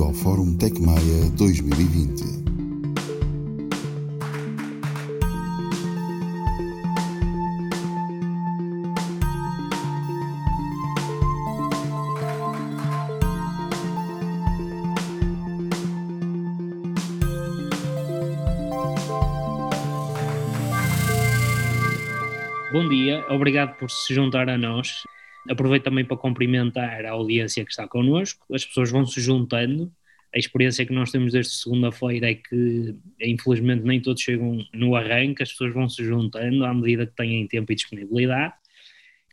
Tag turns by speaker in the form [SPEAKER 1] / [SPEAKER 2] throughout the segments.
[SPEAKER 1] Bem-vindo ao Fórum Tecmaia 2020.
[SPEAKER 2] Bom dia, obrigado por se juntar a nós. Aproveito também para cumprimentar a audiência que está connosco. As pessoas vão se juntando. A experiência que nós temos desde segunda-feira é que, infelizmente, nem todos chegam no arranque, as pessoas vão se juntando à medida que têm tempo e disponibilidade.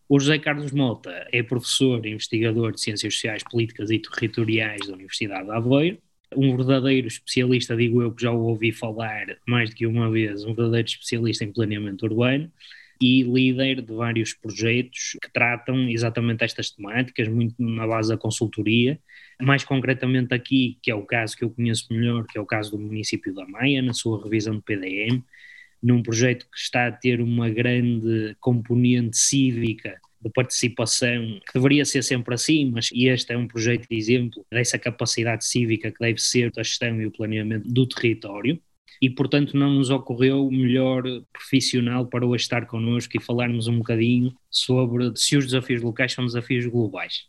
[SPEAKER 2] O José Carlos Mota é professor e investigador de Ciências Sociais, Políticas e Territoriais da Universidade de Aveiro. Um verdadeiro especialista, digo eu que já o ouvi falar mais do que uma vez, um verdadeiro especialista em planeamento urbano e líder de vários projetos que tratam exatamente estas temáticas, muito na base da consultoria. Mais concretamente aqui, que é o caso que eu conheço melhor, que é o caso do município da Maia, na sua revisão de PDM, num projeto que está a ter uma grande componente cívica de participação, que deveria ser sempre assim, mas este é um projeto de exemplo dessa capacidade cívica que deve ser a gestão e o planeamento do território e, portanto, não nos ocorreu o melhor profissional para hoje estar connosco e falarmos um bocadinho sobre se os desafios locais são desafios globais.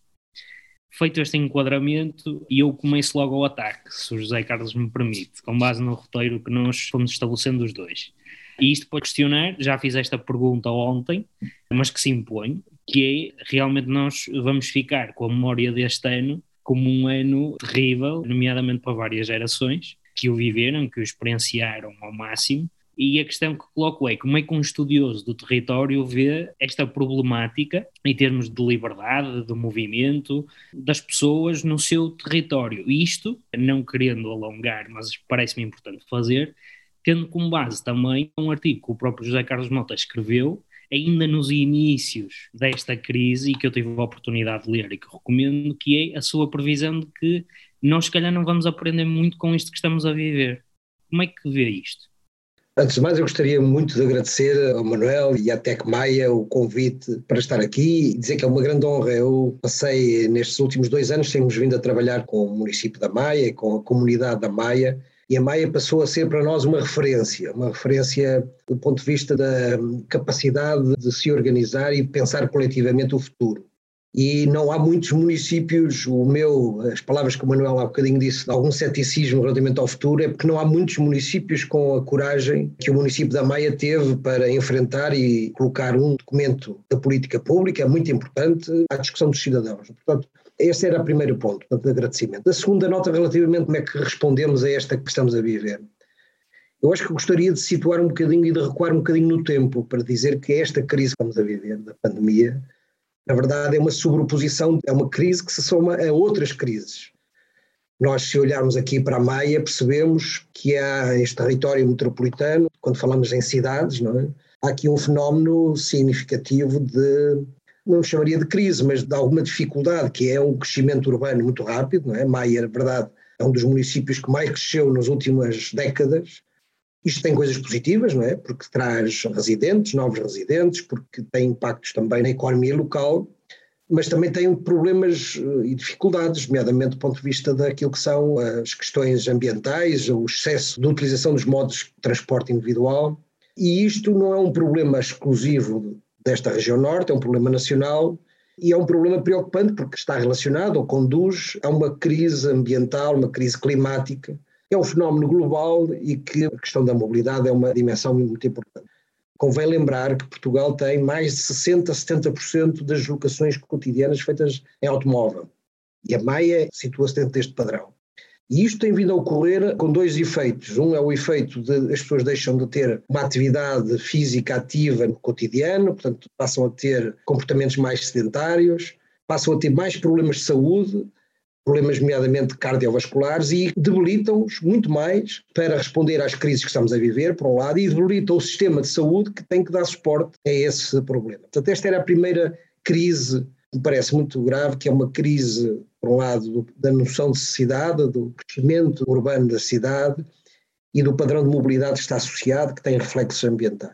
[SPEAKER 2] Feito este enquadramento, eu começo logo ao ataque, se o José Carlos me permite, com base no roteiro que nós fomos estabelecendo os dois. E isto para questionar, já fiz esta pergunta ontem, mas que se impõe, que é realmente nós vamos ficar com a memória deste ano como um ano terrível, nomeadamente para várias gerações, que o viveram, que o experienciaram ao máximo. E a questão que coloco é como é que um estudioso do território vê esta problemática em termos de liberdade, de movimento das pessoas no seu território. Isto, não querendo alongar, mas parece-me importante fazer, tendo como base também um artigo que o próprio José Carlos Mota escreveu, ainda nos inícios desta crise, e que eu tive a oportunidade de ler e que recomendo, que é a sua previsão de que nós se calhar não vamos aprender muito com isto que estamos a viver. Como é que vê isto?
[SPEAKER 3] Antes de mais, eu gostaria muito de agradecer ao Manuel e à Tec Maia o convite para estar aqui e dizer que é uma grande honra. Eu passei nestes últimos dois anos, temos vindo a trabalhar com o município da Maia, com a comunidade da Maia, e a Maia passou a ser para nós uma referência, uma referência do ponto de vista da capacidade de se organizar e pensar coletivamente o futuro e não há muitos municípios, o meu, as palavras que o Manuel há bocadinho disse, de algum ceticismo relativamente ao futuro, é porque não há muitos municípios com a coragem que o município da Maia teve para enfrentar e colocar um documento da política pública muito importante à discussão dos cidadãos. Portanto, este era o primeiro ponto de agradecimento. A segunda nota relativamente como é que respondemos a esta que estamos a viver. Eu acho que gostaria de situar um bocadinho e de recuar um bocadinho no tempo para dizer que esta crise que estamos a viver, da pandemia, na verdade, é uma sobreposição, é uma crise que se soma a outras crises. Nós, se olharmos aqui para a Maia, percebemos que há este território metropolitano, quando falamos em cidades, não é? há aqui um fenómeno significativo de, não chamaria de crise, mas de alguma dificuldade, que é um crescimento urbano muito rápido. Não é? Maia, na verdade, é um dos municípios que mais cresceu nas últimas décadas, isto tem coisas positivas, não é? Porque traz residentes, novos residentes, porque tem impactos também na economia local, mas também tem problemas eh, e dificuldades, nomeadamente do ponto de vista daquilo que são as questões ambientais, o excesso de utilização dos modos de transporte individual. E isto não é um problema exclusivo desta região norte, é um problema nacional e é um problema preocupante porque está relacionado ou conduz a uma crise ambiental, uma crise climática é um fenómeno global e que a questão da mobilidade é uma dimensão muito importante. Convém lembrar que Portugal tem mais de 60% a 70% das locações cotidianas feitas em automóvel. E a Maia situa-se dentro deste padrão. E isto tem vindo a ocorrer com dois efeitos. Um é o efeito de as pessoas deixam de ter uma atividade física ativa no cotidiano, portanto, passam a ter comportamentos mais sedentários, passam a ter mais problemas de saúde, problemas nomeadamente cardiovasculares e debilitam-os muito mais para responder às crises que estamos a viver, por um lado, e debilitam o sistema de saúde que tem que dar suporte a esse problema. Portanto, esta era a primeira crise que me parece muito grave, que é uma crise, por um lado, da noção de cidade, do crescimento urbano da cidade e do padrão de mobilidade que está associado, que tem reflexos ambientais.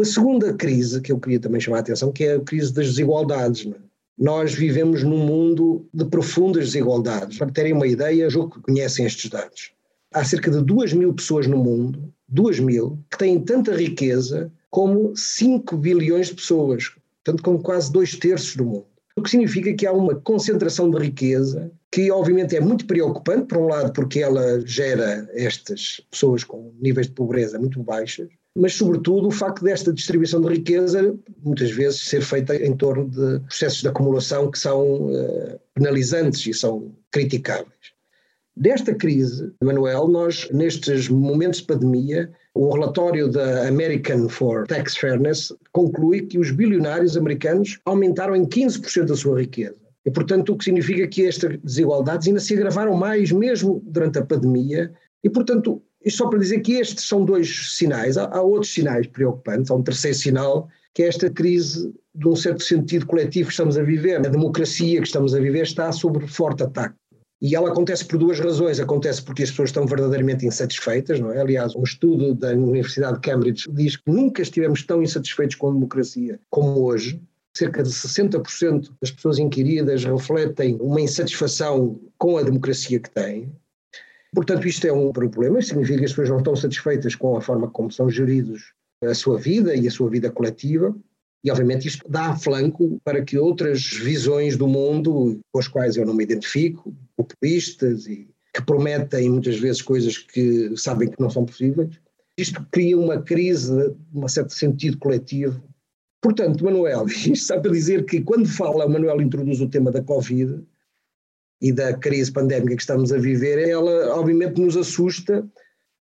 [SPEAKER 3] A segunda crise que eu queria também chamar a atenção, que é a crise das desigualdades. É? Nós vivemos num mundo de profundas desigualdades. Para terem uma ideia, julgo que conhecem estes dados. Há cerca de 2 mil pessoas no mundo, 2 mil, que têm tanta riqueza como 5 bilhões de pessoas, tanto como quase dois terços do mundo. O que significa que há uma concentração de riqueza que, obviamente, é muito preocupante, por um lado, porque ela gera estas pessoas com níveis de pobreza muito baixos, mas, sobretudo, o facto desta distribuição de riqueza muitas vezes ser feita em torno de processos de acumulação que são uh, penalizantes e são criticáveis. Desta crise, Manuel, nós, nestes momentos de pandemia, o relatório da American for Tax Fairness conclui que os bilionários americanos aumentaram em 15% a sua riqueza. E, portanto, o que significa que estas desigualdades ainda se agravaram mais, mesmo durante a pandemia. E, portanto, isto só para dizer que estes são dois sinais. Há, há outros sinais preocupantes. Há um terceiro sinal, que é esta crise de um certo sentido coletivo que estamos a viver. A democracia que estamos a viver está sob forte ataque. E ela acontece por duas razões. Acontece porque as pessoas estão verdadeiramente insatisfeitas, não é? Aliás, um estudo da Universidade de Cambridge diz que nunca estivemos tão insatisfeitos com a democracia como hoje. Cerca de 60% das pessoas inquiridas refletem uma insatisfação com a democracia que têm. Portanto, isto é um problema. Significa que as pessoas não estão satisfeitas com a forma como são geridos a sua vida e a sua vida coletiva. E, obviamente, isto dá flanco para que outras visões do mundo, com as quais eu não me identifico, populistas e que prometem muitas vezes coisas que sabem que não são possíveis, isto cria uma crise, um certo sentido coletivo. Portanto, Manuel, isto sabe dizer que quando fala, Manuel introduz o tema da Covid e da crise pandémica que estamos a viver, ela obviamente nos assusta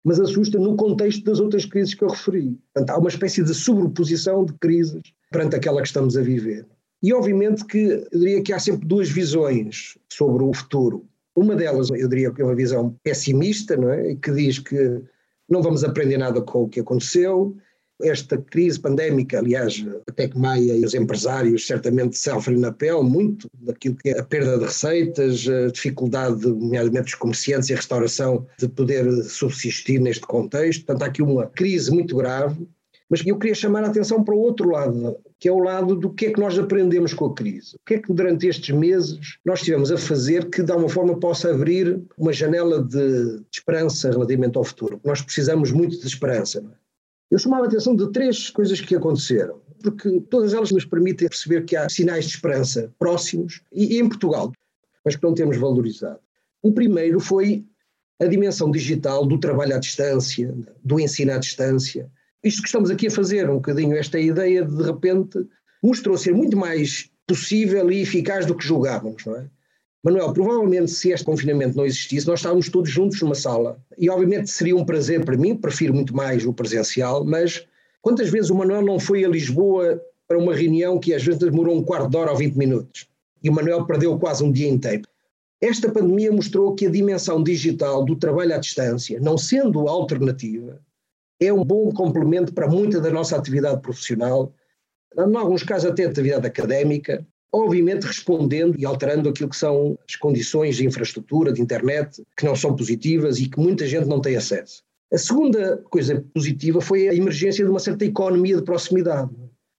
[SPEAKER 3] mas assusta no contexto das outras crises que eu referi. Portanto, há uma espécie de sobreposição de crises perante aquela que estamos a viver. E obviamente que eu diria que há sempre duas visões sobre o futuro. Uma delas, eu diria que é uma visão pessimista, não é? que diz que não vamos aprender nada com o que aconteceu, esta crise pandémica, aliás, até que Maia e os empresários certamente sofrem na pele muito daquilo que é a perda de receitas, a dificuldade, nomeadamente dos comerciantes e a restauração, de poder subsistir neste contexto. Portanto, há aqui uma crise muito grave. Mas eu queria chamar a atenção para o outro lado, que é o lado do que é que nós aprendemos com a crise. O que é que durante estes meses nós tivemos a fazer que de alguma forma possa abrir uma janela de, esperança relativamente ao futuro. Nós precisamos muito de esperança. Não é? Eu chamava a atenção de três coisas que aconteceram, porque todas elas nos permitem perceber que há sinais de esperança próximos e, em Portugal, mas que não temos valorizado. O primeiro foi a dimensão digital do trabalho à distância, do ensino à distância. Isto que estamos aqui a fazer, um bocadinho, esta ideia de, de repente mostrou ser muito mais possível e eficaz do que julgávamos, não é? Manuel, provavelmente se este confinamento não existisse, nós estávamos todos juntos numa sala. E obviamente seria um prazer para mim, prefiro muito mais o presencial, mas quantas vezes o Manuel não foi a Lisboa para uma reunião que às vezes demorou um quarto de hora ou 20 minutos? E o Manuel perdeu quase um dia inteiro. Esta pandemia mostrou que a dimensão digital do trabalho à distância, não sendo alternativa, é um bom complemento para muita da nossa atividade profissional, em alguns casos até atividade académica, obviamente respondendo e alterando aquilo que são as condições de infraestrutura, de internet, que não são positivas e que muita gente não tem acesso. A segunda coisa positiva foi a emergência de uma certa economia de proximidade.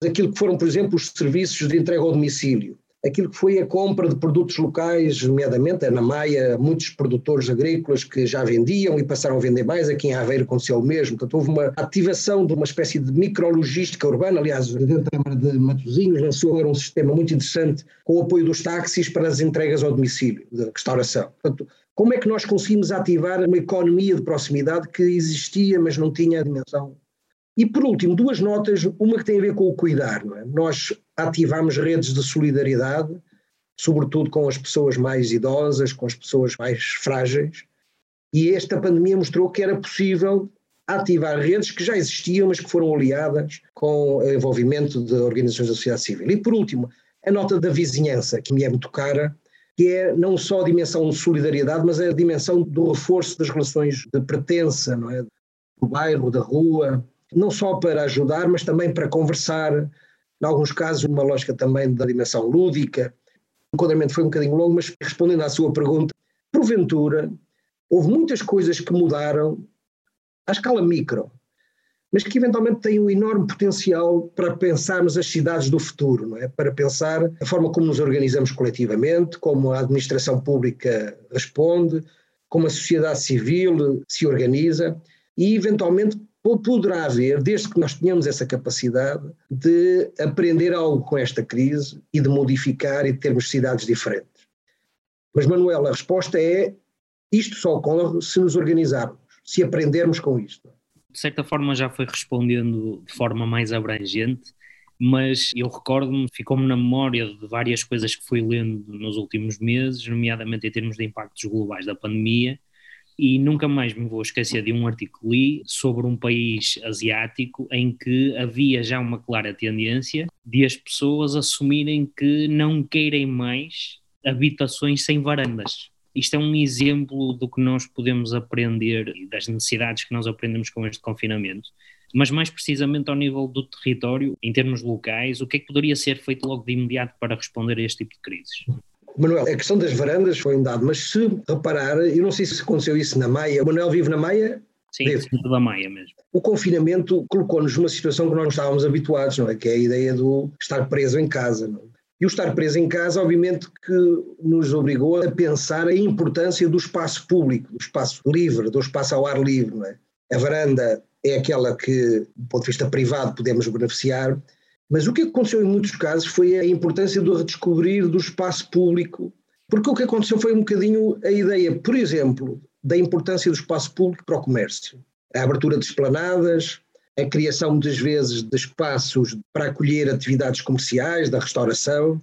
[SPEAKER 3] Aquilo que foram, por exemplo, os serviços de entrega ao domicílio aquilo que foi a compra de produtos locais, nomeadamente é na Maia, muitos produtores agrícolas que já vendiam e passaram a vender mais, aqui em Aveiro aconteceu o mesmo, portanto houve uma ativação de uma espécie de micrologística urbana, aliás o Presidente da Câmara de Matosinhos lançou agora um sistema muito interessante com o apoio dos táxis para as entregas ao domicílio, de restauração. Portanto, como é que nós conseguimos ativar uma economia de proximidade que existia, mas não tinha a dimensão e por último, duas notas, uma que tem a ver com o cuidar. É? Nós ativamos redes de solidariedade, sobretudo com as pessoas mais idosas, com as pessoas mais frágeis, e esta pandemia mostrou que era possível ativar redes que já existiam, mas que foram aliadas com o envolvimento de organizações da sociedade civil. E por último, a nota da vizinhança, que me é muito cara, que é não só a dimensão de solidariedade, mas é a dimensão do reforço das relações de pertença, não é? do bairro, da rua, não só para ajudar, mas também para conversar, em alguns casos uma lógica também da dimensão lúdica. O enquadramento foi um bocadinho longo, mas respondendo à sua pergunta, porventura, houve muitas coisas que mudaram à escala micro. mas que eventualmente têm um enorme potencial para pensarmos as cidades do futuro, é? para pensar a forma como nos organizamos coletivamente, como a administração pública responde, como a sociedade civil se organiza e, eventualmente, poderá haver, desde que nós tenhamos essa capacidade de aprender algo com esta crise e de modificar e de termos cidades diferentes. Mas, Manuel, a resposta é: isto só ocorre se nos organizarmos, se aprendermos com isto
[SPEAKER 2] de certa forma já foi respondendo de forma mais abrangente, mas eu recordo-me, ficou-me na memória de várias coisas que fui lendo nos últimos meses, nomeadamente em termos de impactos globais da pandemia, e nunca mais me vou esquecer de um artigo que li sobre um país asiático em que havia já uma clara tendência de as pessoas assumirem que não querem mais habitações sem varandas isto é um exemplo do que nós podemos aprender e das necessidades que nós aprendemos com este confinamento. Mas mais precisamente ao nível do território, em termos locais, o que é que poderia ser feito logo de imediato para responder a este tipo de crises?
[SPEAKER 3] Manuel, a questão das varandas foi um dado, mas se reparar, eu não sei se aconteceu isso na Maia, o Manuel vive na Maia?
[SPEAKER 2] Sim, centro da Maia mesmo.
[SPEAKER 3] O confinamento colocou-nos numa situação que nós não estávamos habituados, não é? Que é a ideia do estar preso em casa. Não? É? E o estar preso em casa, obviamente, que nos obrigou a pensar a importância do espaço público, do espaço livre, do espaço ao ar livre. É? A varanda é aquela que, do ponto de vista privado, podemos beneficiar, mas o que aconteceu em muitos casos foi a importância do redescobrir do espaço público, porque o que aconteceu foi um bocadinho a ideia, por exemplo, da importância do espaço público para o comércio. A abertura de esplanadas, a criação muitas vezes de espaços para acolher atividades comerciais, da restauração,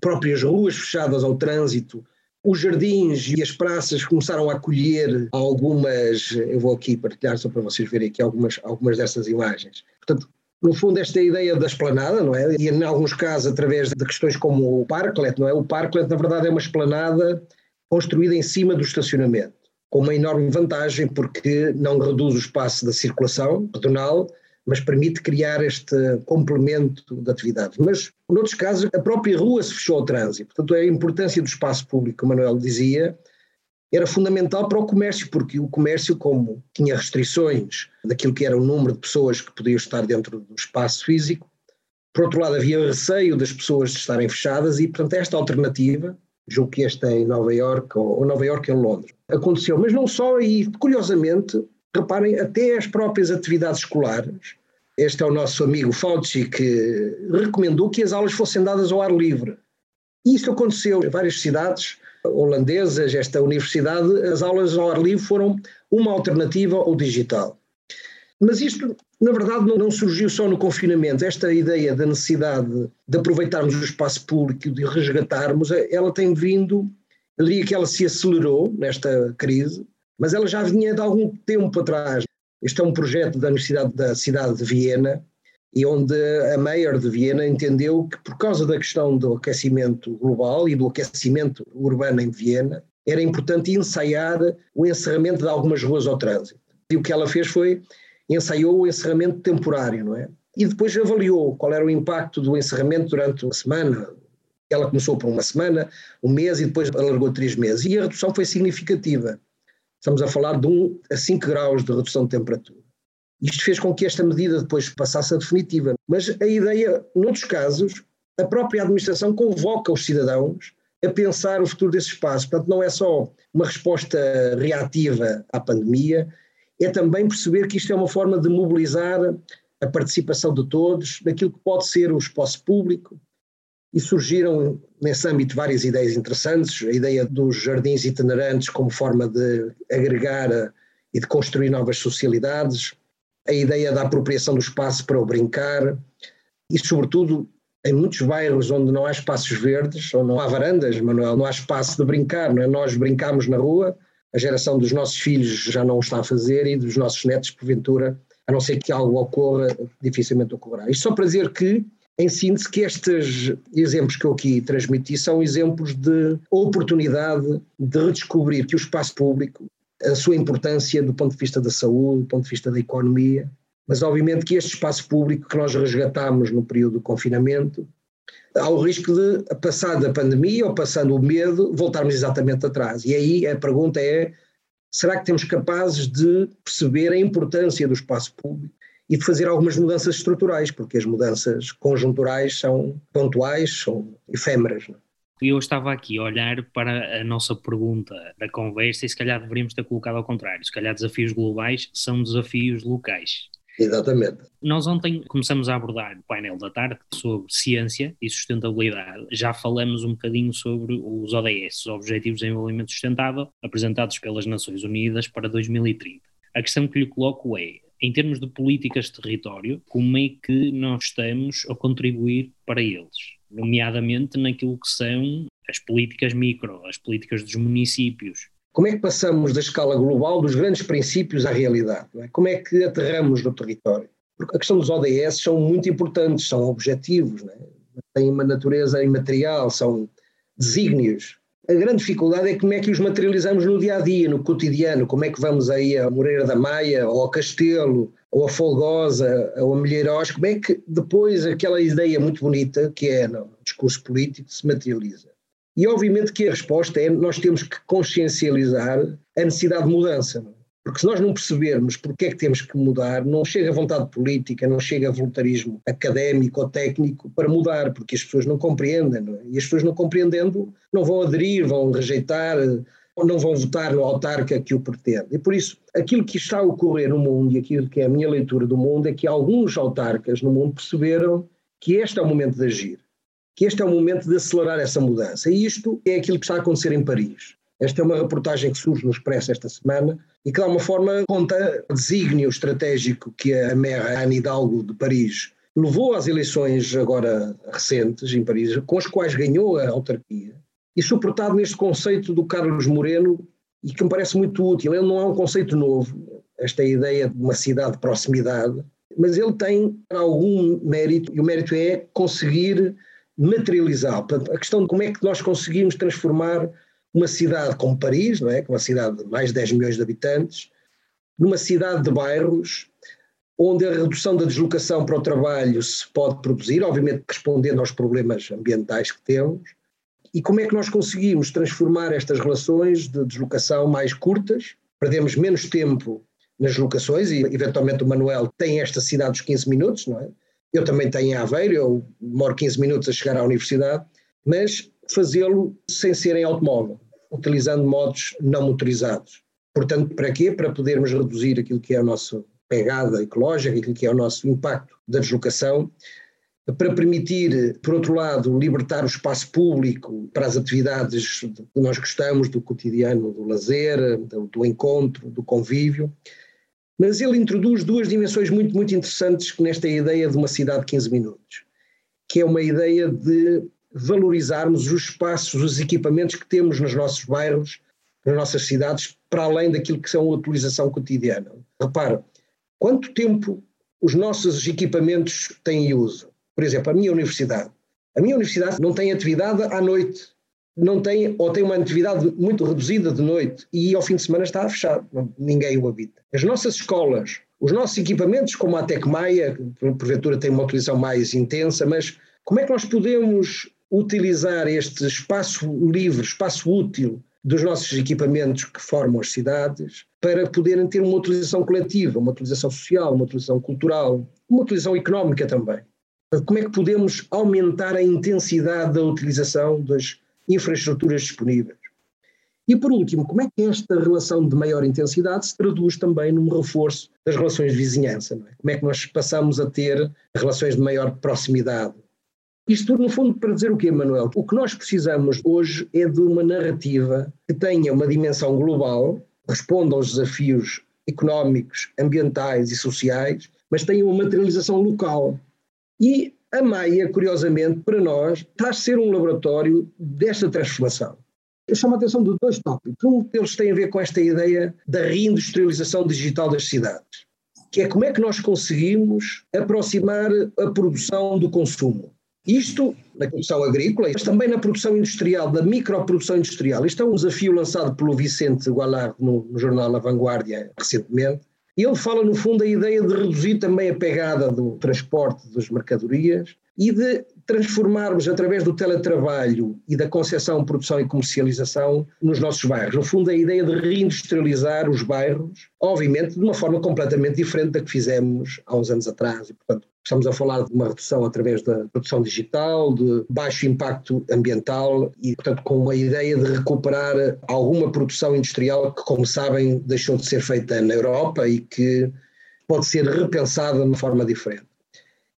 [SPEAKER 3] próprias ruas fechadas ao trânsito, os jardins e as praças começaram a acolher algumas, eu vou aqui partilhar só para vocês verem aqui algumas, algumas dessas imagens. Portanto, no fundo, esta ideia da esplanada, não é? E em alguns casos através de questões como o parklet, não é? O parklet, na verdade, é uma esplanada construída em cima do estacionamento, com uma enorme vantagem porque não reduz o espaço da circulação pedonal, mas permite criar este complemento de atividade. Mas, noutros casos, a própria rua se fechou ao trânsito. Portanto, a importância do espaço público, como Manuel dizia, era fundamental para o comércio, porque o comércio, como tinha restrições daquilo que era o número de pessoas que podiam estar dentro do espaço físico, por outro lado, havia receio das pessoas de estarem fechadas e, portanto, esta alternativa, julgo que esta é em Nova Iorque, ou Nova Iorque em Londres, aconteceu. Mas não só, e curiosamente, reparem, até as próprias atividades escolares, este é o nosso amigo Fauci que recomendou que as aulas fossem dadas ao ar livre. E isso aconteceu em várias cidades holandesas, esta universidade, as aulas ao ar livre foram uma alternativa ao digital. Mas isto, na verdade, não, surgiu só no confinamento. Esta ideia da necessidade de aproveitarmos o espaço público, de resgatarmos, ela tem vindo, eu diria que ela se acelerou nesta crise, mas ela já vinha de algum tempo atrás. Este é um projeto da Universidade da cidade de Viena e onde a Mayor de Viena entendeu que por causa da questão do aquecimento global e do aquecimento urbano em Viena, era importante ensaiar o encerramento de algumas ruas ao trânsito. E o que ela fez foi ensaiou o encerramento temporário, não é? E depois avaliou qual era o impacto do encerramento durante uma semana. Ela começou por uma semana, um mês e depois alargou três meses. E a redução foi significativa. Estamos a falar de 1 a 5 graus de redução de temperatura. Isto fez com que esta medida depois passasse a definitiva. Mas a ideia, noutros casos, a própria administração convoca os cidadãos a pensar o futuro desse espaço. Portanto, não é só uma resposta reativa à pandemia, é também perceber que isto é uma forma de mobilizar a participação de todos naquilo que pode ser o espaço público, e surgiram nesse âmbito várias ideias interessantes, a ideia dos jardins itinerantes como forma de agregar e de construir novas socialidades, a ideia da apropriação do espaço para o brincar e, sobretudo, em muitos bairros onde não há espaços verdes, ou não há varandas, Manuel, não há espaço de brincar, não é? nós brincamos na rua, a geração dos nossos filhos já não o está a fazer e dos nossos netos, porventura, a não ser que algo ocorra, dificilmente ocorrerá. Isto só para dizer que em síntese, que estes exemplos que eu aqui transmiti são exemplos de oportunidade de redescobrir que o espaço público, a sua importância do ponto de vista da saúde, do ponto de vista da economia, mas obviamente que este espaço público que nós resgatámos no período do confinamento, há o risco de, passando a pandemia ou passando o medo, voltarmos exatamente atrás. E aí a pergunta é: será que temos capazes de perceber a importância do espaço público e de fazer algumas mudanças estruturais, porque as mudanças conjunturais são pontuais, são efêmeras. Não? É?
[SPEAKER 2] eu estava aqui a olhar para a nossa pergunta da conversa e se calhar deveríamos ter colocado ao contrário. Se calhar desafios globais são desafios locais.
[SPEAKER 3] Exatamente.
[SPEAKER 2] Nós ontem começamos a abordar o painel da tarde sobre ciência e sustentabilidade. Já falamos um bocadinho sobre os ODS, os Objetivos de Desenvolvimento Sustentável, apresentados pelas Nações Unidas para 2030. A questão que lhe coloco é, em termos de políticas de território, como é que nós estamos a contribuir para eles? Nomeadamente naquilo que são as políticas micro, as políticas dos municípios,
[SPEAKER 3] como é que passamos da escala global dos grandes princípios à realidade? É? Como é que aterramos no território? Porque a questão dos ODS são muito importantes, são objetivos, é? têm uma natureza imaterial, são desígnios. A grande dificuldade é como é que os materializamos no dia a dia, no cotidiano. Como é que vamos aí a Moreira da Maia, ou ao Castelo, ou a Folgosa, ou a Milheiros? Como é que depois aquela ideia muito bonita que é no discurso político se materializa? E obviamente que a resposta é nós temos que consciencializar a necessidade de mudança. Porque se nós não percebermos porque é que temos que mudar, não chega vontade política, não chega voluntarismo académico ou técnico para mudar, porque as pessoas não compreendem. Não é? E as pessoas não compreendendo não vão aderir, vão rejeitar, ou não vão votar no autarca que o pretende. E por isso, aquilo que está a ocorrer no mundo e aquilo que é a minha leitura do mundo é que alguns autarcas no mundo perceberam que este é o momento de agir que este é o momento de acelerar essa mudança. E isto é aquilo que está a acontecer em Paris. Esta é uma reportagem que surge no Expresso esta semana e que, de alguma forma, conta o desígnio estratégico que a Mera Anne Hidalgo de Paris levou às eleições agora recentes em Paris, com as quais ganhou a autarquia, e suportado neste conceito do Carlos Moreno, e que me parece muito útil. Ele não é um conceito novo, esta ideia de uma cidade de proximidade, mas ele tem algum mérito, e o mérito é conseguir materializar. Portanto, a questão de como é que nós conseguimos transformar uma cidade como Paris, não é? que é uma cidade de mais de 10 milhões de habitantes, numa cidade de bairros onde a redução da deslocação para o trabalho se pode produzir, obviamente respondendo aos problemas ambientais que temos, e como é que nós conseguimos transformar estas relações de deslocação mais curtas, perdemos menos tempo nas locações, e eventualmente o Manuel tem esta cidade dos 15 minutos, não é? Eu também tenho em Aveiro, eu demoro 15 minutos a chegar à universidade, mas fazê-lo sem ser em automóvel, utilizando modos não motorizados. Portanto, para quê? Para podermos reduzir aquilo que é a nossa pegada ecológica, aquilo que é o nosso impacto da deslocação, para permitir, por outro lado, libertar o espaço público para as atividades que nós gostamos, do cotidiano, do lazer, do, do encontro, do convívio, mas ele introduz duas dimensões muito, muito interessantes nesta ideia de uma cidade de 15 minutos, que é uma ideia de valorizarmos os espaços, os equipamentos que temos nos nossos bairros, nas nossas cidades, para além daquilo que são a utilização cotidiana. Repara, quanto tempo os nossos equipamentos têm uso? Por exemplo, a minha universidade. A minha universidade não tem atividade à noite não tem, ou tem uma atividade muito reduzida de noite e ao fim de semana está fechado, ninguém o habita. As nossas escolas, os nossos equipamentos, como a Tecmaia, porventura tem uma utilização mais intensa, mas como é que nós podemos utilizar este espaço livre, espaço útil dos nossos equipamentos que formam as cidades para poderem ter uma utilização coletiva, uma utilização social, uma utilização cultural, uma utilização económica também. Como é que podemos aumentar a intensidade da utilização das infraestruturas disponíveis. E por último, como é que esta relação de maior intensidade se traduz também num reforço das relações de vizinhança? É? Como é que nós passamos a ter relações de maior proximidade? Isto tudo, no fundo, para dizer o quê, Manuel? O que nós precisamos hoje é de uma narrativa que tenha uma dimensão global, responda aos desafios económicos, ambientais e sociais, mas tenha uma materialização local. E a Maia, curiosamente, para nós, está a ser um laboratório desta transformação. Eu chamo a atenção de dois tópicos. Um deles tem a ver com esta ideia da reindustrialização digital das cidades, que é como é que nós conseguimos aproximar a produção do consumo. Isto na produção agrícola, mas também na produção industrial, da microprodução industrial. Isto é um desafio lançado pelo Vicente Gualard no, no jornal A Vanguardia recentemente, ele fala, no fundo, a ideia de reduzir também a pegada do transporte das mercadorias e de transformarmos através do teletrabalho e da concepção, produção e comercialização nos nossos bairros. No fundo, a ideia de reindustrializar os bairros, obviamente de uma forma completamente diferente da que fizemos há uns anos atrás. E, portanto, estamos a falar de uma redução através da produção digital, de baixo impacto ambiental e, portanto, com uma ideia de recuperar alguma produção industrial que, como sabem, deixou de ser feita na Europa e que pode ser repensada de uma forma diferente.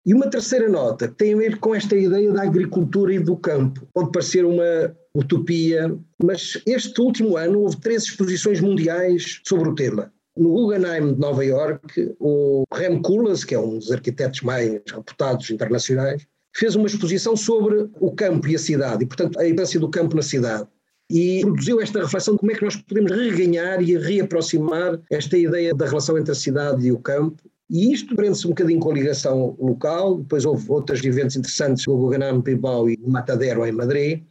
[SPEAKER 3] E uma terceira nota tem a ver com esta ideia da agricultura e do campo. Pode parecer uma utopia, mas este último ano houve três exposições mundiais sobre o tema. No Guggenheim de Nova York, o Rem Koolhaas, que é um dos arquitetos mais reputados internacionais, fez uma exposição sobre o campo e a cidade, e portanto a importância do campo na cidade. E produziu esta reflexão de como é que nós podemos reganhar e reaproximar esta ideia da relação entre a cidade e o campo, e isto prende-se um bocadinho com a ligação local, depois houve outros eventos interessantes no Guganam, Bilbao e Matadero, em Madrid,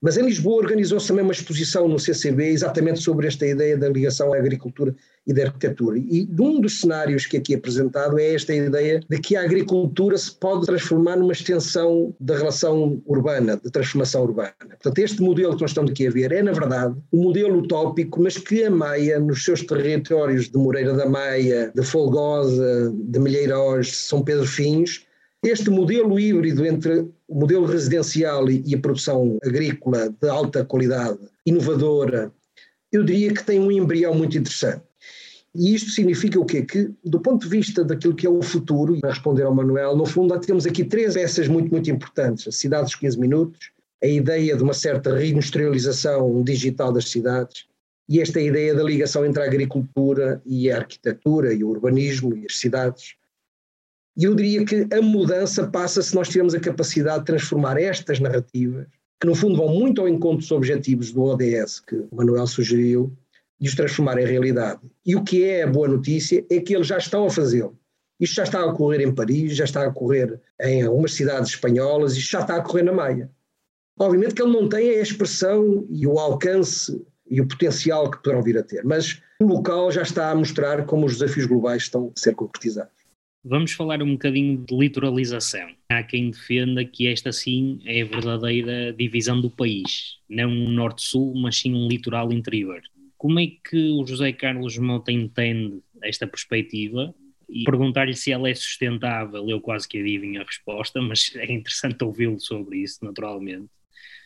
[SPEAKER 3] mas em Lisboa organizou-se também uma exposição no CCB exatamente sobre esta ideia da ligação à agricultura e da arquitetura. E um dos cenários que aqui é apresentado é esta ideia de que a agricultura se pode transformar numa extensão da relação urbana, de transformação urbana. Portanto, este modelo que nós estamos aqui a ver é, na verdade, um modelo utópico, mas que a Maia, nos seus territórios de Moreira da Maia, de Folgosa, de Milheiros, São Pedro Fins, este modelo híbrido entre o modelo residencial e a produção agrícola de alta qualidade, inovadora, eu diria que tem um embrião muito interessante. E isto significa o quê? Que, do ponto de vista daquilo que é o futuro, e para responder ao Manuel, no fundo, temos aqui três peças muito, muito importantes: a cidade dos 15 minutos, a ideia de uma certa reindustrialização digital das cidades e esta ideia da ligação entre a agricultura e a arquitetura e o urbanismo e as cidades. E eu diria que a mudança passa se nós tivermos a capacidade de transformar estas narrativas, que no fundo vão muito ao encontro dos objetivos do ODS que o Manuel sugeriu, e os transformar em realidade. E o que é a boa notícia é que eles já estão a fazê-lo. Isto já está a ocorrer em Paris, já está a ocorrer em algumas cidades espanholas, isto já está a ocorrer na Maia. Obviamente que ele não tem a expressão e o alcance e o potencial que poderão vir a ter, mas o local já está a mostrar como os desafios globais estão a ser concretizados.
[SPEAKER 2] Vamos falar um bocadinho de litoralização. Há quem defenda que esta sim é a verdadeira divisão do país, não um norte-sul, mas sim um litoral interior. Como é que o José Carlos Mota entende esta perspectiva? E perguntar-lhe se ela é sustentável, eu quase que adivinho a resposta, mas é interessante ouvi-lo sobre isso, naturalmente.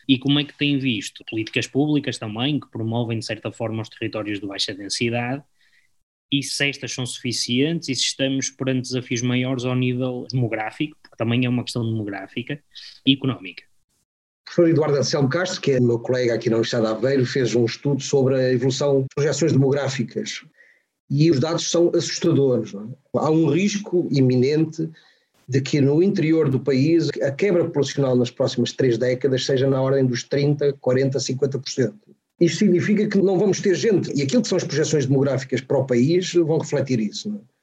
[SPEAKER 2] E como é que tem visto políticas públicas também que promovem, de certa forma, os territórios de baixa densidade e se estas são suficientes e se estamos perante desafios maiores ao nível demográfico, porque também é uma questão demográfica e económica.
[SPEAKER 3] O professor Eduardo Anselmo Castro, que é meu colega aqui na Universidade de Aveiro, fez um estudo sobre a evolução de projeções demográficas e os dados são assustadores. É? Há um risco iminente de que no interior do país a quebra populacional nas próximas três décadas seja na ordem dos 30, 40, 50%. Isto significa que não vamos ter gente, e aquilo que são as projeções demográficas para o país vão refletir isso. É?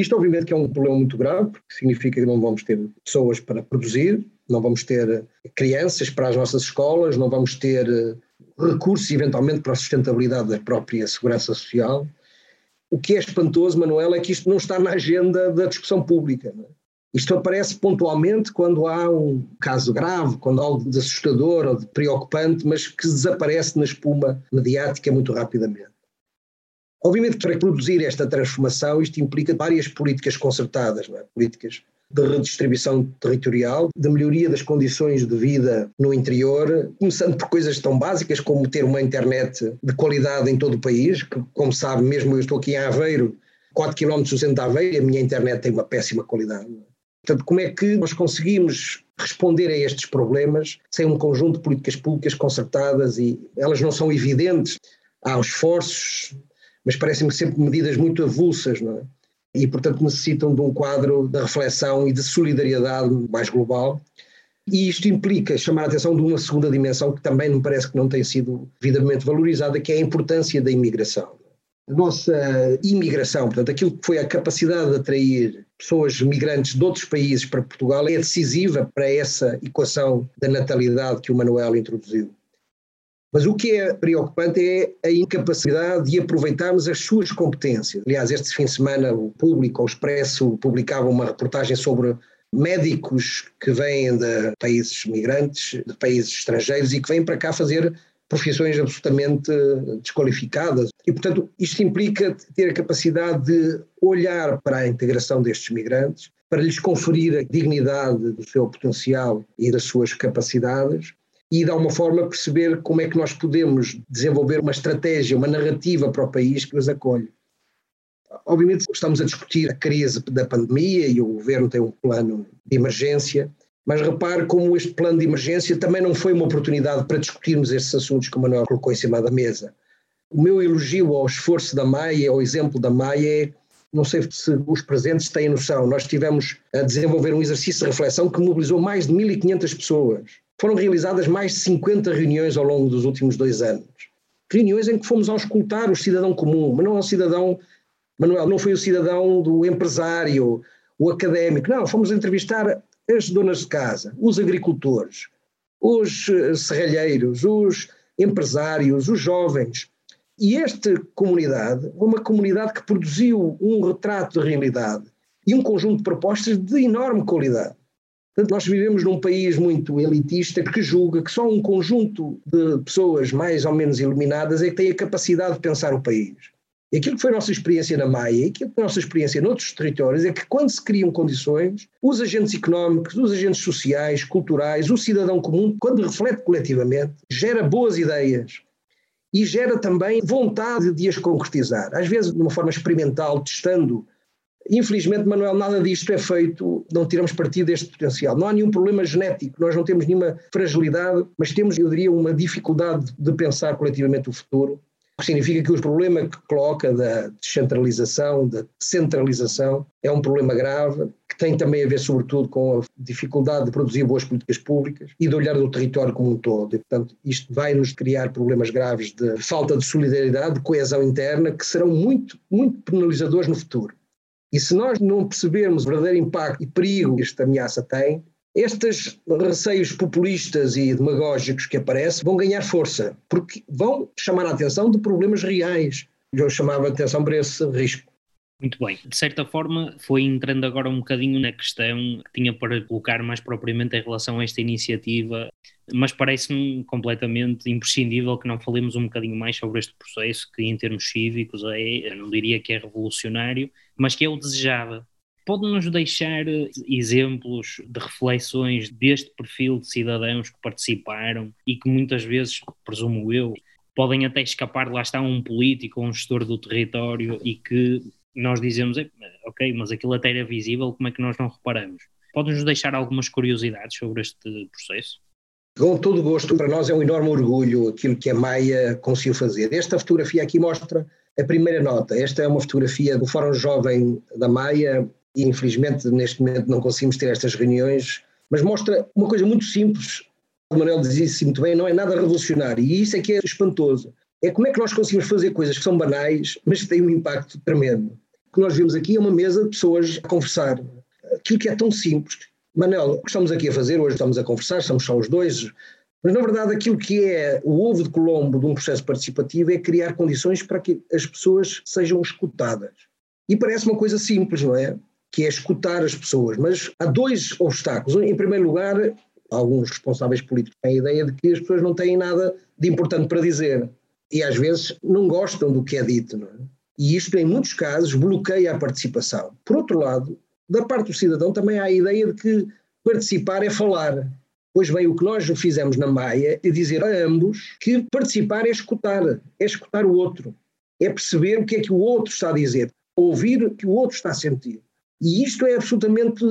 [SPEAKER 3] Isto, obviamente, que é um problema muito grave, porque significa que não vamos ter pessoas para produzir, não vamos ter crianças para as nossas escolas, não vamos ter eh, recursos, eventualmente, para a sustentabilidade da própria segurança social. O que é espantoso, Manuel, é que isto não está na agenda da discussão pública. Não é? Isto aparece pontualmente quando há um caso grave, quando há algo de assustador ou de preocupante, mas que desaparece na espuma mediática muito rapidamente. Obviamente, para produzir esta transformação, isto implica várias políticas concertadas, é? políticas de redistribuição territorial, de melhoria das condições de vida no interior, começando por coisas tão básicas como ter uma internet de qualidade em todo o país, que, como sabe, mesmo eu estou aqui em Aveiro, 4 km do centro de Aveiro, a minha internet tem uma péssima qualidade. Portanto, como é que nós conseguimos responder a estes problemas sem um conjunto de políticas públicas concertadas e elas não são evidentes, há esforços, mas parecem-me sempre medidas muito avulsas, não é? E, portanto, necessitam de um quadro de reflexão e de solidariedade mais global. E isto implica chamar a atenção de uma segunda dimensão que também me parece que não tem sido devidamente valorizada, que é a importância da imigração nossa imigração, portanto, aquilo que foi a capacidade de atrair pessoas migrantes de outros países para Portugal é decisiva para essa equação da natalidade que o Manuel introduziu. Mas o que é preocupante é a incapacidade de aproveitarmos as suas competências. Aliás, este fim de semana o público, o Expresso, publicava uma reportagem sobre médicos que vêm de países migrantes, de países estrangeiros e que vêm para cá fazer profissões absolutamente desqualificadas. E, portanto, isto implica ter a capacidade de olhar para a integração destes migrantes, para lhes conferir a dignidade do seu potencial e das suas capacidades e, de alguma forma, perceber como é que nós podemos desenvolver uma estratégia, uma narrativa para o país que os acolhe. Obviamente, estamos a discutir a crise da pandemia e o governo tem um plano de emergência, mas repare como este plano de emergência também não foi uma oportunidade para discutirmos estes assuntos que o Manuel colocou em cima da mesa. O meu elogio ao esforço da Maia, ao exemplo da Maia, é não sei se os presentes têm noção, nós estivemos a desenvolver um exercício de reflexão que mobilizou mais de 1.500 pessoas. Foram realizadas mais de 50 reuniões ao longo dos últimos dois anos. Reuniões em que fomos auscultar o cidadão comum, mas não o cidadão, Manuel, não foi o cidadão do empresário, o académico, não, fomos entrevistar as donas de casa, os agricultores, os eh, serralheiros, os empresários, os jovens. E esta comunidade, uma comunidade que produziu um retrato de realidade e um conjunto de propostas de enorme qualidade. Portanto, nós vivemos num país muito elitista que julga que só um conjunto de pessoas mais ou menos iluminadas é que tem a capacidade de pensar o país. E aquilo que foi a nossa experiência na Maia e aquilo que foi a nossa experiência noutros territórios é que quando se criam condições, os agentes económicos, os agentes sociais, culturais, o cidadão comum, quando reflete coletivamente, gera boas ideias e gera também vontade de as concretizar. Às vezes de uma forma experimental, testando. Infelizmente, Manuel, nada disto é feito, não tiramos partido deste potencial. Não há nenhum problema genético, nós não temos nenhuma fragilidade, mas temos, eu diria, uma dificuldade de pensar coletivamente o futuro Significa que o problema que coloca da descentralização, da centralização, é um problema grave, que tem também a ver, sobretudo, com a dificuldade de produzir boas políticas públicas e de olhar do território como um todo. E, portanto, isto vai nos criar problemas graves de falta de solidariedade, de coesão interna, que serão muito, muito penalizadores no futuro. E se nós não percebermos o verdadeiro impacto e perigo que esta ameaça tem, estes receios populistas e demagógicos que aparecem vão ganhar força, porque vão chamar a atenção de problemas reais. Eu chamava a atenção para esse risco.
[SPEAKER 2] Muito bem. De certa forma, foi entrando agora um bocadinho na questão que tinha para colocar mais propriamente em relação a esta iniciativa, mas parece-me completamente imprescindível que não falemos um bocadinho mais sobre este processo, que em termos cívicos é, eu não diria que é revolucionário, mas que é o desejável. Pode-nos deixar eh, exemplos de reflexões deste perfil de cidadãos que participaram e que muitas vezes, presumo eu, podem até escapar, lá está um político ou um gestor do território e que nós dizemos, ok, mas aquilo até era visível, como é que nós não reparamos? Pode-nos deixar algumas curiosidades sobre este processo?
[SPEAKER 3] Com todo gosto, para nós é um enorme orgulho aquilo que a Maia conseguiu fazer. Esta fotografia aqui mostra a primeira nota. Esta é uma fotografia do Fórum Jovem da Maia e infelizmente neste momento não conseguimos ter estas reuniões, mas mostra uma coisa muito simples. O Manuel dizia isso muito bem, não é nada revolucionário e isso é que é espantoso. É como é que nós conseguimos fazer coisas que são banais, mas que têm um impacto tremendo. O que nós vemos aqui é uma mesa de pessoas a conversar. Aquilo que é tão simples. Manel, o que estamos aqui a fazer, hoje estamos a conversar, somos só os dois, mas na verdade aquilo que é o ovo de Colombo de um processo participativo é criar condições para que as pessoas sejam escutadas. E parece uma coisa simples, não é? Que é escutar as pessoas. Mas há dois obstáculos. Em primeiro lugar, alguns responsáveis políticos têm a ideia de que as pessoas não têm nada de importante para dizer. E às vezes não gostam do que é dito. É? E isto, em muitos casos, bloqueia a participação. Por outro lado, da parte do cidadão também há a ideia de que participar é falar. Pois bem, o que nós fizemos na Maia é dizer a ambos que participar é escutar, é escutar o outro, é perceber o que é que o outro está a dizer, ouvir o que o outro está a sentir. E isto é absolutamente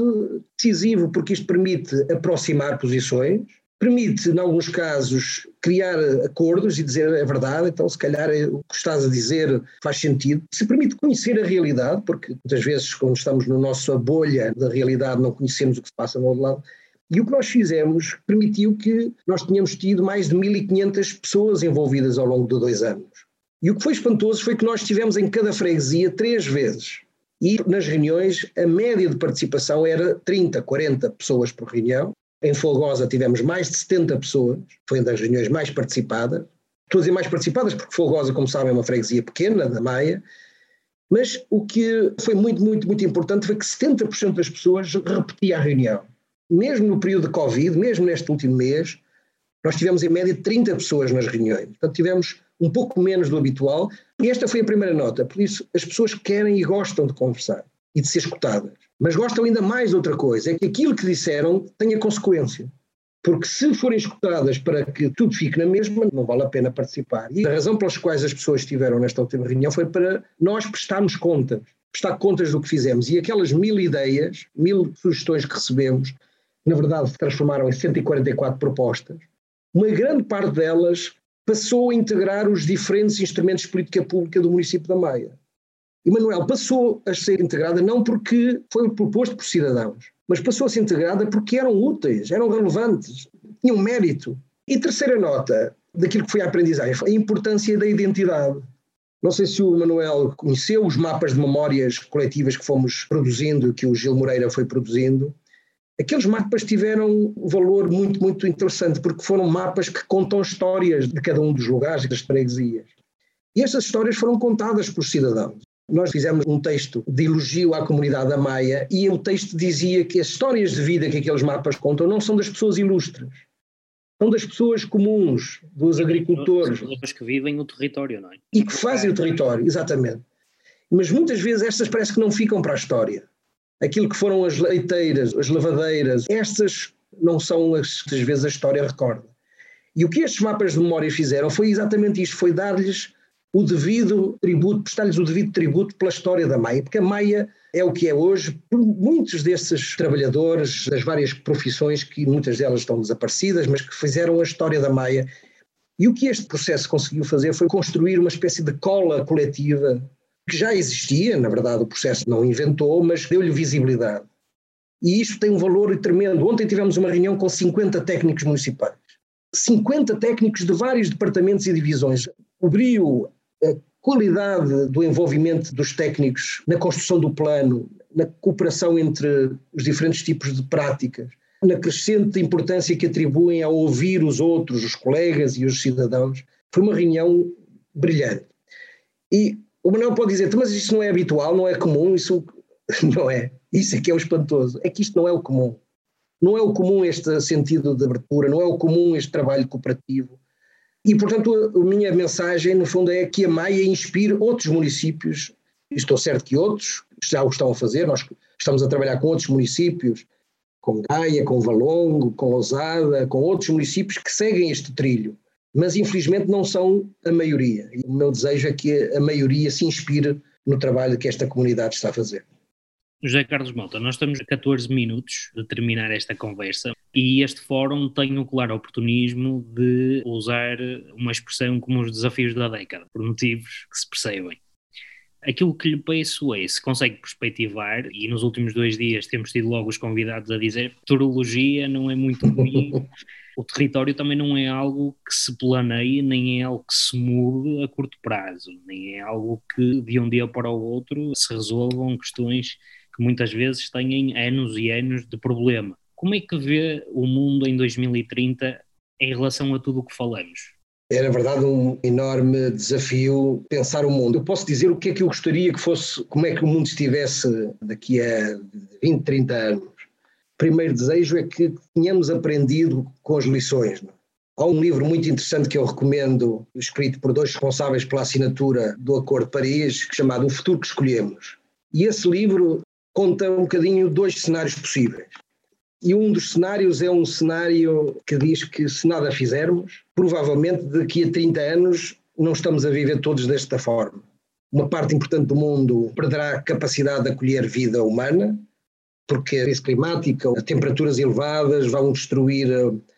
[SPEAKER 3] decisivo, porque isto permite aproximar posições, permite, em alguns casos, criar acordos e dizer a verdade, então se calhar o que estás a dizer faz sentido. Se permite conhecer a realidade, porque muitas vezes quando estamos na nossa bolha da realidade não conhecemos o que se passa no outro lado. E o que nós fizemos permitiu que nós tenhamos tido mais de 1.500 pessoas envolvidas ao longo de dois anos. E o que foi espantoso foi que nós tivemos em cada freguesia três vezes e nas reuniões a média de participação era 30, 40 pessoas por reunião. Em Folgosa tivemos mais de 70 pessoas, foi uma das reuniões mais participadas. Estou a dizer mais participadas porque Folgosa, como sabem, é uma freguesia pequena da Maia, Mas o que foi muito, muito, muito importante foi que 70% das pessoas repetia a reunião. Mesmo no período de Covid, mesmo neste último mês, nós tivemos em média 30 pessoas nas reuniões. Portanto, tivemos um pouco menos do habitual. E esta foi a primeira nota. Por isso, as pessoas querem e gostam de conversar e de ser escutadas. Mas gostam ainda mais de outra coisa: é que aquilo que disseram tenha consequência. Porque se forem escutadas para que tudo fique na mesma, não vale a pena participar. E a razão pelas quais as pessoas estiveram nesta última reunião foi para nós prestarmos contas, prestar contas do que fizemos. E aquelas mil ideias, mil sugestões que recebemos, na verdade se transformaram em 144 propostas, uma grande parte delas passou a integrar os diferentes instrumentos de política pública do município da Maia. E Manuel passou a ser integrada não porque foi proposto por cidadãos, mas passou a ser integrada porque eram úteis, eram relevantes, tinham mérito. E terceira nota daquilo que foi a aprendizagem, a importância da identidade. Não sei se o Manuel conheceu os mapas de memórias coletivas que fomos produzindo, que o Gil Moreira foi produzindo. Aqueles mapas tiveram um valor muito, muito interessante, porque foram mapas que contam histórias de cada um dos lugares e das freguesias. E essas histórias foram contadas por cidadãos. Nós fizemos um texto de elogio à comunidade da Maia e o texto dizia que as histórias de vida que aqueles mapas contam não são das pessoas ilustres, são das pessoas comuns, dos agricultores. Das
[SPEAKER 2] pessoas que vivem o território, não é?
[SPEAKER 3] E que fazem o território, exatamente. Mas muitas vezes estas parece que não ficam para a história. Aquilo que foram as leiteiras, as lavadeiras, estas não são as que às vezes a história recorda. E o que estes mapas de memória fizeram foi exatamente isto, foi dar-lhes o devido tributo, prestar-lhes o devido tributo pela história da Maia, porque a Maia é o que é hoje, por muitos desses trabalhadores das várias profissões, que muitas delas estão desaparecidas, mas que fizeram a história da Maia. E o que este processo conseguiu fazer foi construir uma espécie de cola coletiva que já existia, na verdade o processo não inventou, mas deu-lhe visibilidade. E isto tem um valor tremendo. Ontem tivemos uma reunião com 50 técnicos municipais. 50 técnicos de vários departamentos e divisões. O brio, a qualidade do envolvimento dos técnicos na construção do plano, na cooperação entre os diferentes tipos de práticas, na crescente importância que atribuem a ouvir os outros, os colegas e os cidadãos, foi uma reunião brilhante. E o Manuel pode dizer, mas isso não é habitual, não é comum, isso não é. Isso é que é o espantoso, é que isto não é o comum. Não é o comum este sentido de abertura, não é o comum este trabalho cooperativo, e, portanto, a, minha mensagem, no fundo, é que a Maia inspire outros municípios, estou certo que outros já o estão a fazer, nós estamos a trabalhar com outros municípios, com Gaia, com Valongo, com Lousada, com outros municípios que seguem este trilho, mas infelizmente não são a maioria. E o meu desejo é que a maioria se inspire no trabalho que esta comunidade está a fazer.
[SPEAKER 2] José Carlos Mota, nós estamos a 14 minutos de terminar esta conversa e este fórum tem o claro oportunismo de usar uma expressão como os desafios da década, por motivos que se percebem. Aquilo que lhe peço é se consegue perspectivar, e nos últimos dois dias temos tido logo os convidados a dizer meteorologia não é muito ruim, o território também não é algo que se planeie, nem é algo que se mude a curto prazo, nem é algo que de um dia para o outro se resolvam questões que muitas vezes têm anos e anos de problema. Como é que vê o mundo em 2030 em relação a tudo o que falamos?
[SPEAKER 3] É, na verdade, um enorme desafio pensar o mundo. Eu posso dizer o que é que eu gostaria que fosse, como é que o mundo estivesse daqui a 20, 30 anos. Primeiro desejo é que tenhamos aprendido com as lições. É? Há um livro muito interessante que eu recomendo, escrito por dois responsáveis pela assinatura do Acordo de Paris, chamado O Futuro que Escolhemos. E esse livro conta um bocadinho dois cenários possíveis. E um dos cenários é um cenário que diz que se nada fizermos, provavelmente daqui a 30 anos não estamos a viver todos desta forma. Uma parte importante do mundo perderá a capacidade de acolher vida humana, porque a crise climática, as temperaturas elevadas vão destruir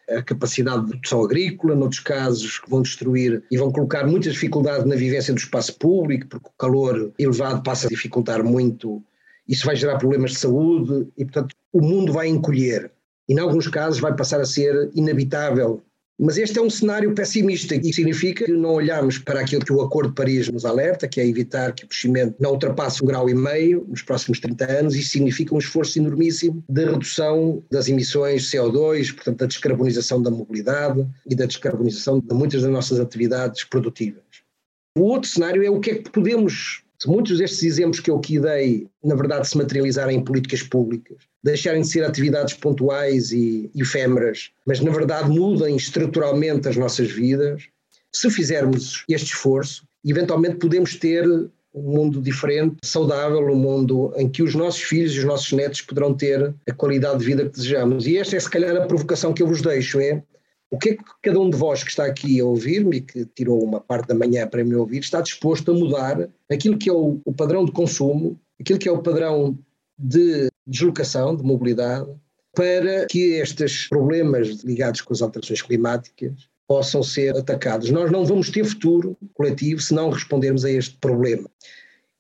[SPEAKER 3] a capacidade de produção agrícola, noutros casos vão destruir e vão colocar muita dificuldade na vivência do espaço público, porque o calor elevado passa a dificultar muito isso vai gerar problemas de saúde e, portanto, o mundo vai encolher. E, em alguns casos, vai passar a ser inabitável. Mas este é um cenário pessimista e significa que não olhamos para aquilo que o Acordo de Paris nos alerta, que é evitar que o crescimento não ultrapasse um grau e meio nos próximos 30 anos. Isso significa um esforço enormíssimo de redução das emissões de CO2, portanto, da descarbonização da mobilidade e da descarbonização de muitas das nossas atividades produtivas. O outro cenário é o que é que podemos Se muitos destes exemplos que eu aqui dei, na verdade, se materializarem em políticas públicas, deixarem de ser atividades pontuais e efêmeras, mas na verdade mudem estruturalmente as nossas vidas, se fizermos este esforço, eventualmente podemos ter um mundo diferente, saudável, um mundo em que os nossos filhos e os nossos netos poderão ter a qualidade de vida que desejamos. E esta é se calhar a provocação que eu vos deixo, é o que é que cada um de vós que está aqui a ouvir-me e que tirou uma parte da manhã para me ouvir está disposto a mudar aquilo que é o, o padrão de consumo, aquilo que é o padrão de deslocação, de mobilidade, para que estes problemas ligados com as alterações climáticas possam ser atacados. Nós não vamos ter futuro coletivo se não respondermos a este problema.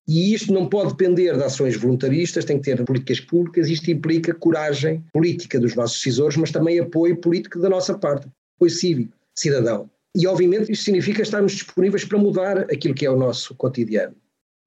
[SPEAKER 3] E isto não pode depender de ações voluntaristas, tem que ter políticas públicas, isto implica coragem política dos nossos decisores, mas também apoio político da nossa parte apoio cívico, cidadão. E, obviamente, isso significa estarmos disponíveis para mudar aquilo que é o nosso cotidiano.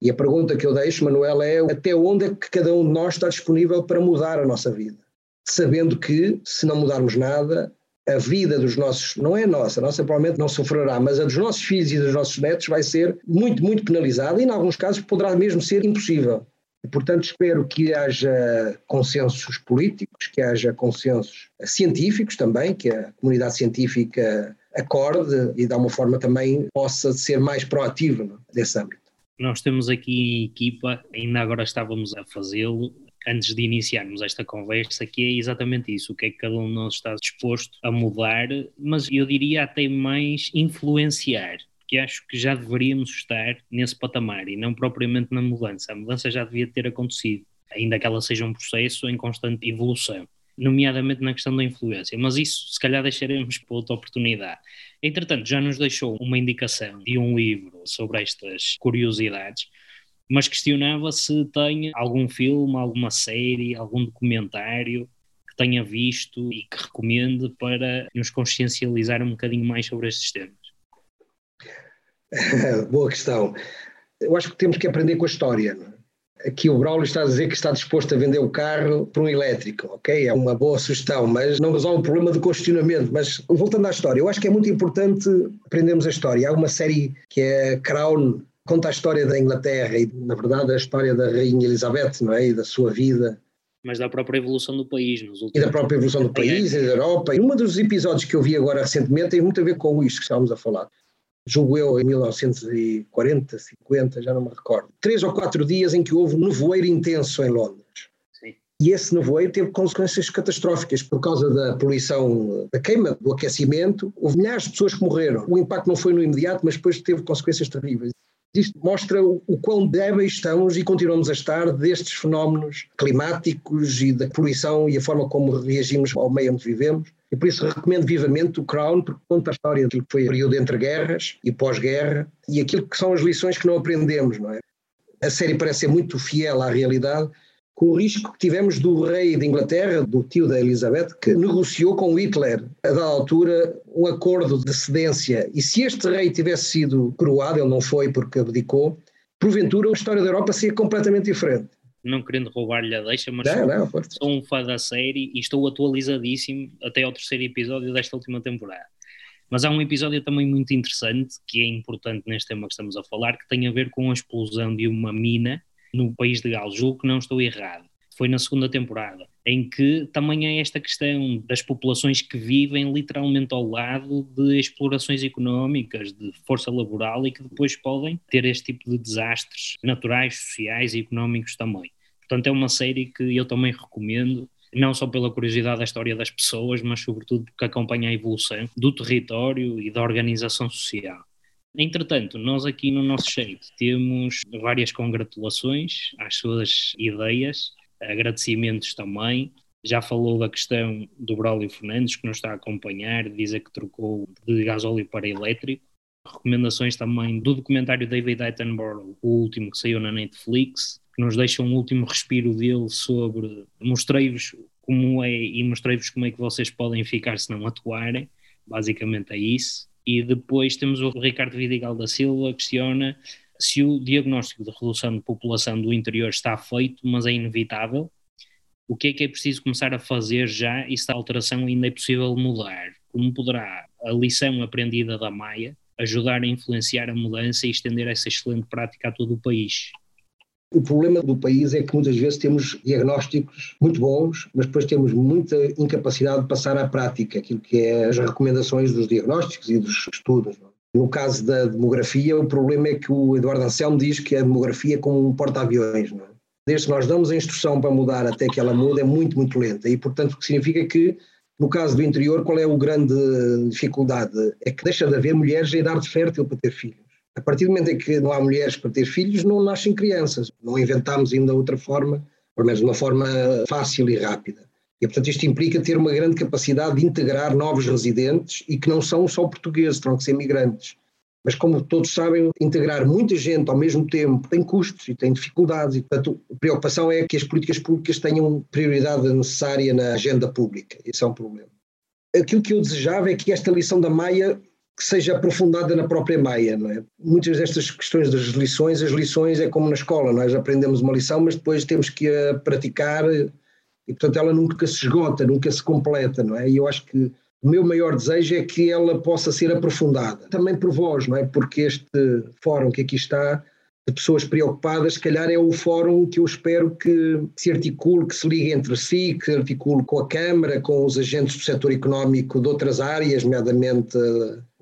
[SPEAKER 3] E a pergunta que eu deixo, Manuel, é até onde é que cada um de nós está disponível para mudar a nossa vida? Sabendo que, se não mudarmos nada, a vida dos nossos, não é nossa, a nossa provavelmente não sofrerá, mas a dos nossos filhos e dos nossos netos vai ser muito, muito penalizada e, em alguns casos, poderá mesmo ser impossível. Portanto, espero que haja consensos políticos, que haja consensos científicos também, que a comunidade científica acorde e, de alguma forma, também possa ser mais proativa nesse âmbito.
[SPEAKER 2] Nós temos aqui em equipa, ainda agora estávamos a fazê-lo, antes de iniciarmos esta conversa, que é exatamente isso, o que é que cada um de nós está disposto a mudar, mas eu diria até mais influenciar que acho que já deveríamos estar nesse patamar e não propriamente na mudança. A mudança já devia ter acontecido, ainda que ela seja um processo em constante evolução, nomeadamente na questão da influência. Mas isso, se calhar, deixaremos para outra oportunidade. Entretanto, já nos deixou uma indicação de um livro sobre estas curiosidades, mas questionava se tem algum filme, alguma série, algum documentário que tenha visto e que recomende para nos consciencializar um bocadinho mais sobre estes temas.
[SPEAKER 3] Boa questão. Eu acho que temos que aprender com a história. É? Aqui o Braulio está a dizer que está disposto a vender o carro por um elétrico, ok? É uma boa sugestão, mas não resolve o problema do questionamento. Mas voltando à história, eu acho que é muito importante aprendermos a história. Há uma série que é Crown, conta a história da Inglaterra e, na verdade, a história da Rainha Elizabeth, não é? E da sua vida.
[SPEAKER 2] Mas da própria evolução do país. Nos
[SPEAKER 3] últimos e da própria evolução do país e da Europa. E um dos episódios que eu vi agora recentemente tem muito a ver com isto que estávamos a falar julgo eu, em 1940, 50, já não me recordo, três ou quatro dias em que houve nevoeiro intenso em Londres. Sim. E esse nevoeiro teve consequências catastróficas por causa da poluição, da queima, do aquecimento. Houve milhares de pessoas que morreram. O impacto não foi no imediato, mas depois teve consequências terríveis. Isto mostra o, o quão débeis estamos e continuamos a estar destes fenómenos climáticos e da poluição e a forma como reagimos ao meio onde vivemos. E por isso recomendo vivamente o Crown, porque conta a história daquilo que foi o período entre guerras e pós-guerra e aquilo que são as lições que não aprendemos, não é? A série parece ser muito fiel à realidade, com o risco que tivemos do rei de Inglaterra, do tio da Elizabeth, que negociou com Hitler, a dada altura, um acordo de cedência. E se este rei tivesse sido coroado, ele não foi porque abdicou, porventura a história da Europa seria completamente diferente
[SPEAKER 2] não querendo roubar-lhe a deixa, mas não, não, sou um fã da série e estou atualizadíssimo até ao terceiro episódio desta última temporada. Mas há um episódio também muito interessante, que é importante neste tema que estamos a falar, que tem a ver com a explosão de uma mina no país de Gales. Julgo que não estou errado. Foi na segunda temporada, em que também é esta questão das populações que vivem literalmente ao lado de explorações económicas, de força laboral e que depois podem ter este tipo de desastres naturais, sociais e económicos também. Portanto, é uma série que eu também recomendo não só pela curiosidade da história das pessoas, mas sobretudo porque acompanha a evolução do território e da organização social. Entretanto, nós aqui no nosso chat temos várias congratulações às suas ideias, agradecimentos também. Já falou da questão do Braulio Fernandes, que nos está a acompanhar, dizer que trocou de gasóleo para elétrico. Recomendações também do documentário David Attenborough, o último que saiu na Netflix, que nos deixa um último respiro dele sobre mostrei-vos como é e mostrei-vos como é que vocês podem ficar se não atuarem. Basicamente é isso. E depois temos o Ricardo Vidigal da Silva, questiona se o diagnóstico de redução de população do interior está feito, mas é inevitável, o que é que é preciso começar a fazer já e se a alteração ainda é possível mudar? Como poderá a lição aprendida da Maia ajudar a influenciar a mudança e estender essa excelente prática a todo o país?
[SPEAKER 3] O problema do país é que muitas vezes temos diagnósticos muito bons, mas depois temos muita incapacidade de passar à prática aquilo que é as recomendações dos diagnósticos e dos estudos. No caso da demografia, o problema é que o Eduardo Anselmo diz que a demografia é como um porta-aviões. É? Desde que nós damos a instrução para mudar até que ela mude, é muito, muito lenta. E, portanto, o que significa que, no caso do interior, qual é a grande dificuldade? É que deixa de haver mulheres em idade fértil para ter filhos. A partir do momento em que não há mulheres para ter filhos, não nascem crianças. Não inventamos ainda outra forma, pelo menos uma forma fácil e rápida. E, portanto, isto implica ter uma grande capacidade de integrar novos residentes e que não são só portugueses, terão que ser migrantes. Mas, como todos sabem, integrar muita gente ao mesmo tempo tem custos e tem dificuldades. E, portanto, a preocupação é que as políticas públicas tenham prioridade necessária na agenda pública. Esse é um problema. Aquilo que eu desejava é que esta lição da Maia que seja aprofundada na própria. Não é? Muitas destas questões das lições, as lições é como na escola, nós aprendemos uma lição, mas depois temos que a praticar e, portanto, ela nunca se esgota, nunca se completa, não é? E eu acho que o meu maior desejo é que ela possa ser aprofundada. Também por vós, não é? Porque este fórum que aqui está, de pessoas preocupadas, se calhar é o fórum que eu espero que se articule, que se ligue entre si, que se articule com a Câmara, com os agentes do setor económico de outras áreas, nomeadamente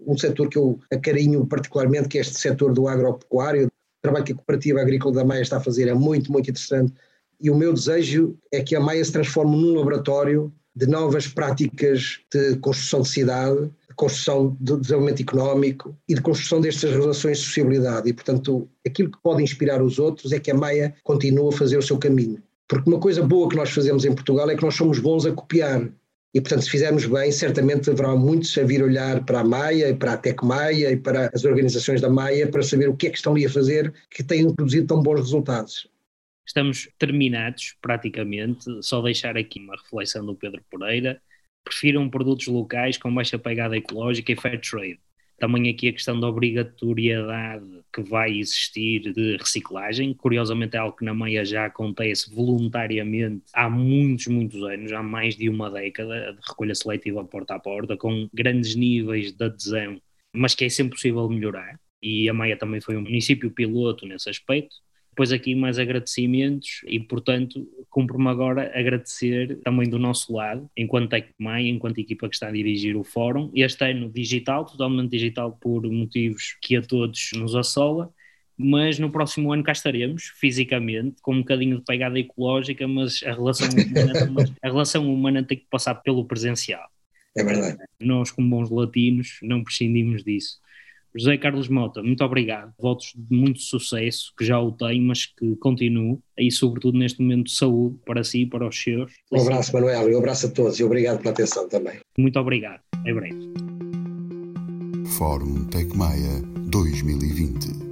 [SPEAKER 3] um setor que eu acarinho particularmente, que é este setor do agropecuário. O trabalho que a Cooperativa Agrícola da Maia está a fazer é muito, muito interessante e o meu desejo é que a Maia se transforme num laboratório de novas práticas de construção de cidade, de construção de desenvolvimento económico e de construção destas relações de sociabilidade. E, portanto, aquilo que pode inspirar os outros é que a Maia continue a fazer o seu caminho. Porque uma coisa boa que nós fazemos em Portugal é que nós somos bons a copiar. E, portanto, se fizermos bem, certamente haverá muitos a vir olhar para a Maia e para a Tec Maia e para as organizações da Maia para saber o que é que estão ali a fazer que têm produzido tão bons resultados.
[SPEAKER 2] Estamos terminados, praticamente. Só deixar aqui uma reflexão do Pedro Pereira. Prefiram produtos locais com baixa pegada ecológica e fair trade. Também aqui a questão da obrigatoriedade que vai existir de reciclagem. Curiosamente é algo que na Meia já acontece voluntariamente há muitos, muitos anos, há mais de uma década, de recolha seletiva porta a porta, com grandes níveis de adesão, mas que é sempre possível melhorar. E a Maia também foi um município piloto nesse aspecto depois aqui mais agradecimentos e, portanto, cumpro-me agora agradecer também do nosso lado, enquanto TecMai, enquanto equipa que está a dirigir o fórum, este ano digital, totalmente digital por motivos que a todos nos assola, mas no próximo ano cá estaremos, fisicamente, com um bocadinho de pegada ecológica, mas a relação humana, a relação humana tem que passar pelo presencial.
[SPEAKER 3] É verdade.
[SPEAKER 2] Nós, como bons latinos, não prescindimos disso. José Carlos Mota, muito obrigado. Votos de muito sucesso, que já o tenho, mas que continuo. E, sobretudo, neste momento, de saúde para si e para os seus.
[SPEAKER 3] Um abraço, Manuel, e um abraço a todos. E obrigado pela atenção também.
[SPEAKER 2] Muito obrigado. É breve.
[SPEAKER 1] Fórum Tecmaia 2020